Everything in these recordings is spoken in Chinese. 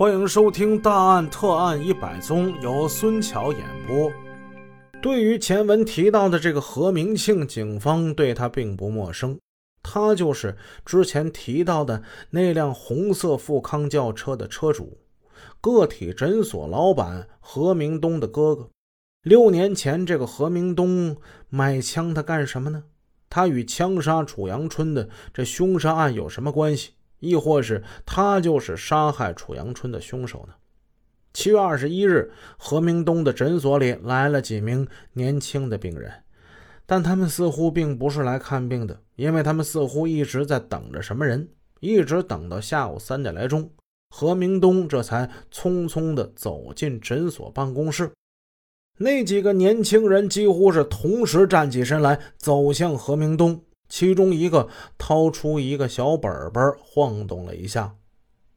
欢迎收听《大案特案一百宗》，由孙桥演播。对于前文提到的这个何明庆，警方对他并不陌生，他就是之前提到的那辆红色富康轿车的车主，个体诊所老板何明东的哥哥。六年前，这个何明东买枪，他干什么呢？他与枪杀楚阳春的这凶杀案有什么关系？亦或是他就是杀害楚阳春的凶手呢？七月二十一日，何明东的诊所里来了几名年轻的病人，但他们似乎并不是来看病的，因为他们似乎一直在等着什么人，一直等到下午三点来钟，何明东这才匆匆地走进诊所办公室。那几个年轻人几乎是同时站起身来，走向何明东。其中一个掏出一个小本本，晃动了一下。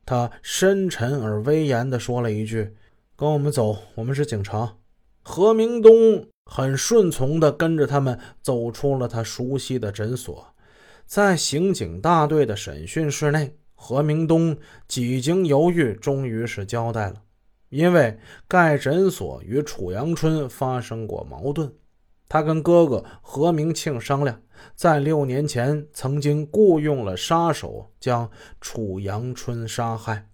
他深沉而威严地说了一句：“跟我们走，我们是警察。”何明东很顺从地跟着他们走出了他熟悉的诊所。在刑警大队的审讯室内，何明东几经犹豫，终于是交代了：因为该诊所与楚阳春发生过矛盾。他跟哥哥何明庆商量，在六年前曾经雇佣了杀手将楚阳春杀害。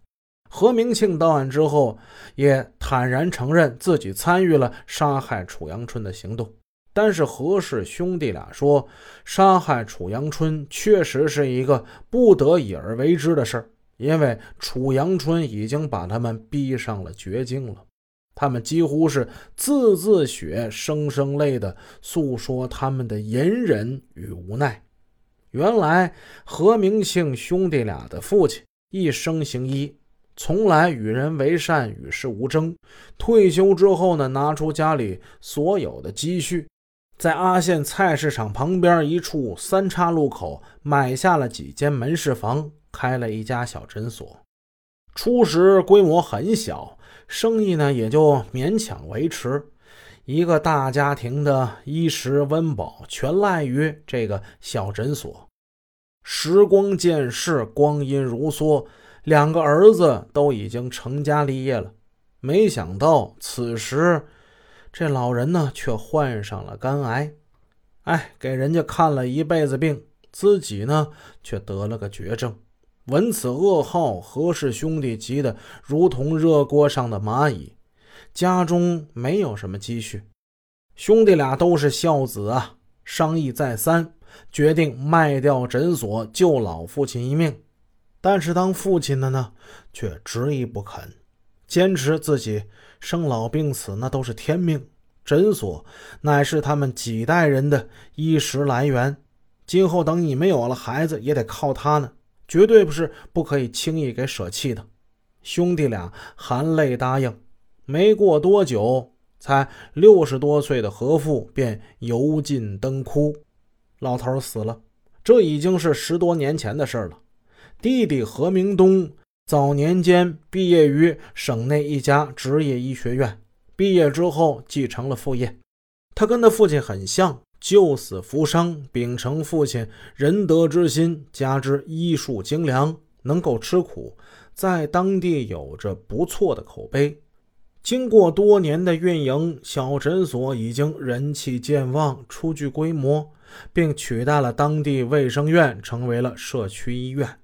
何明庆到案之后，也坦然承认自己参与了杀害楚阳春的行动。但是何氏兄弟俩说，杀害楚阳春确实是一个不得已而为之的事儿，因为楚阳春已经把他们逼上了绝境了。他们几乎是字字血、声声泪的诉说他们的隐忍与无奈。原来何明庆兄弟俩的父亲一生行医，从来与人为善，与世无争。退休之后呢，拿出家里所有的积蓄，在阿县菜市场旁边一处三岔路口买下了几间门市房，开了一家小诊所。初时规模很小。生意呢也就勉强维持，一个大家庭的衣食温饱全赖于这个小诊所。时光渐逝，光阴如梭，两个儿子都已经成家立业了。没想到此时，这老人呢却患上了肝癌。哎，给人家看了一辈子病，自己呢却得了个绝症。闻此噩耗，何氏兄弟急得如同热锅上的蚂蚁。家中没有什么积蓄，兄弟俩都是孝子啊，商议再三，决定卖掉诊所救老父亲一命。但是当父亲的呢，却执意不肯，坚持自己生老病死那都是天命，诊所乃是他们几代人的衣食来源，今后等你们有了孩子，也得靠他呢。绝对不是不可以轻易给舍弃的。兄弟俩含泪答应。没过多久，才六十多岁的何父便油尽灯枯，老头死了。这已经是十多年前的事了。弟弟何明东早年间毕业于省内一家职业医学院，毕业之后继承了父业。他跟他父亲很像。救死扶伤，秉承父亲仁德之心，加之医术精良，能够吃苦，在当地有着不错的口碑。经过多年的运营，小诊所已经人气渐旺，初具规模，并取代了当地卫生院，成为了社区医院。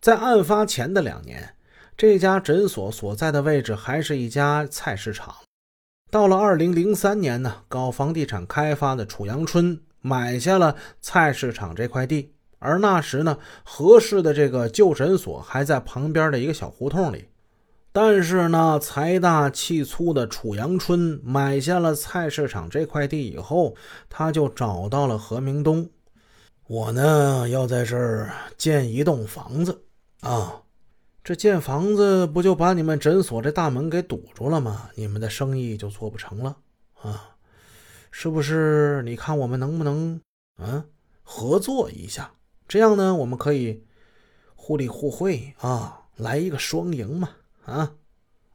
在案发前的两年，这家诊所所在的位置还是一家菜市场。到了二零零三年呢，搞房地产开发的楚阳春买下了菜市场这块地，而那时呢，何氏的这个旧诊所还在旁边的一个小胡同里。但是呢，财大气粗的楚阳春买下了菜市场这块地以后，他就找到了何明东，我呢要在这儿建一栋房子啊。这建房子不就把你们诊所这大门给堵住了吗？你们的生意就做不成了啊！是不是？你看我们能不能嗯合作一下？这样呢，我们可以互利互惠啊，来一个双赢嘛啊！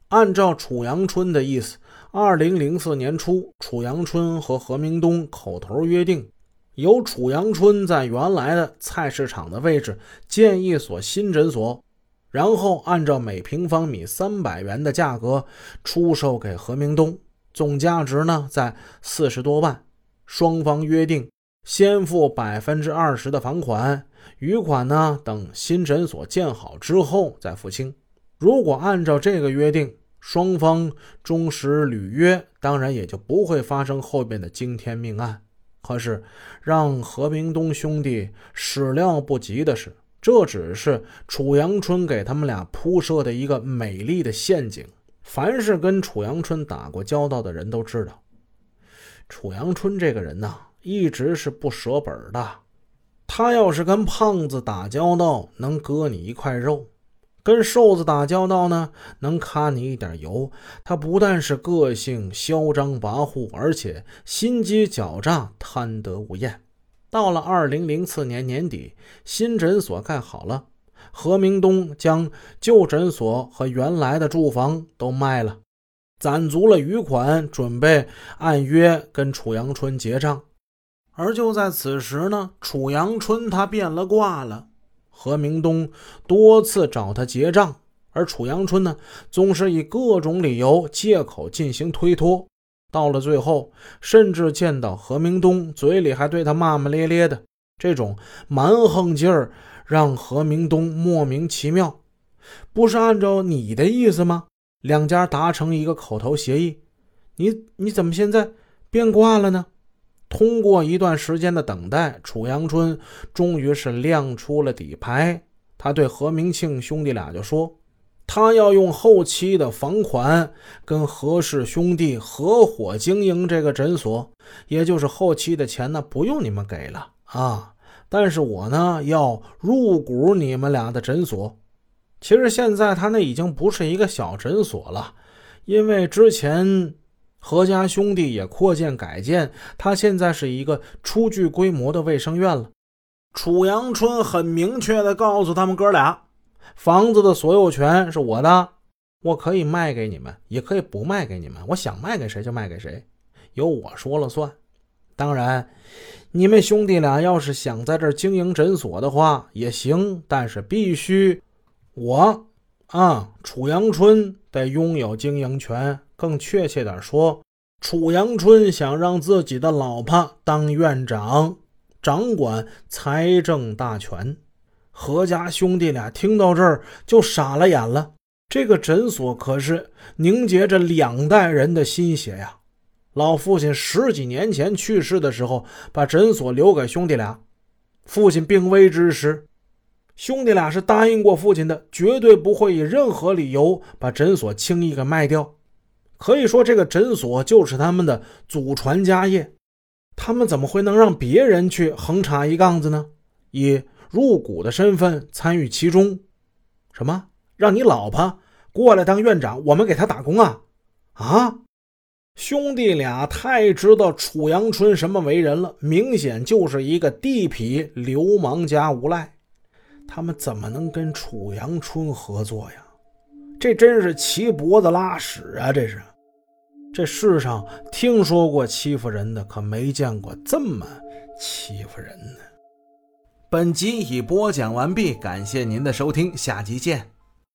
按照楚阳春的意思，二零零四年初，楚阳春和何明东口头约定，由楚阳春在原来的菜市场的位置建一所新诊所。然后按照每平方米三百元的价格出售给何明东，总价值呢在四十多万。双方约定先付百分之二十的房款，余款呢等新诊所建好之后再付清。如果按照这个约定，双方忠实履约，当然也就不会发生后边的惊天命案。可是，让何明东兄弟始料不及的是，这只是楚阳春给他们俩铺设的一个美丽的陷阱。凡是跟楚阳春打过交道的人都知道，楚阳春这个人呐，一直是不舍本的。他要是跟胖子打交道，能割你一块肉。跟瘦子打交道呢，能揩你一点油。他不但是个性嚣张跋扈，而且心机狡诈、贪得无厌。到了二零零四年年底，新诊所盖好了，何明东将旧诊所和原来的住房都卖了，攒足了余款，准备按约跟楚阳春结账。而就在此时呢，楚阳春他变了卦了。何明东多次找他结账，而楚阳春呢，总是以各种理由借口进行推脱。到了最后，甚至见到何明东，嘴里还对他骂骂咧咧的，这种蛮横劲儿让何明东莫名其妙。不是按照你的意思吗？两家达成一个口头协议，你你怎么现在变卦了呢？通过一段时间的等待，楚阳春终于是亮出了底牌。他对何明庆兄弟俩就说：“他要用后期的房款跟何氏兄弟合伙经营这个诊所，也就是后期的钱呢，不用你们给了啊。但是我呢，要入股你们俩的诊所。其实现在他那已经不是一个小诊所了，因为之前……”何家兄弟也扩建改建，他现在是一个初具规模的卫生院了。楚阳春很明确地告诉他们哥俩，房子的所有权是我的，我可以卖给你们，也可以不卖给你们，我想卖给谁就卖给谁，由我说了算。当然，你们兄弟俩要是想在这儿经营诊所的话也行，但是必须我啊，楚阳春得拥有经营权。更确切点说，楚阳春想让自己的老婆当院长，掌管财政大权。何家兄弟俩听到这儿就傻了眼了。这个诊所可是凝结着两代人的心血呀！老父亲十几年前去世的时候，把诊所留给兄弟俩。父亲病危之时，兄弟俩是答应过父亲的，绝对不会以任何理由把诊所轻易给卖掉。可以说，这个诊所就是他们的祖传家业，他们怎么会能让别人去横插一杠子呢？以入股的身份参与其中，什么让你老婆过来当院长，我们给他打工啊？啊！兄弟俩太知道楚阳春什么为人了，明显就是一个地痞流氓加无赖，他们怎么能跟楚阳春合作呀？这真是骑脖子拉屎啊！这是，这世上听说过欺负人的，可没见过这么欺负人的。本集已播讲完毕，感谢您的收听，下集见。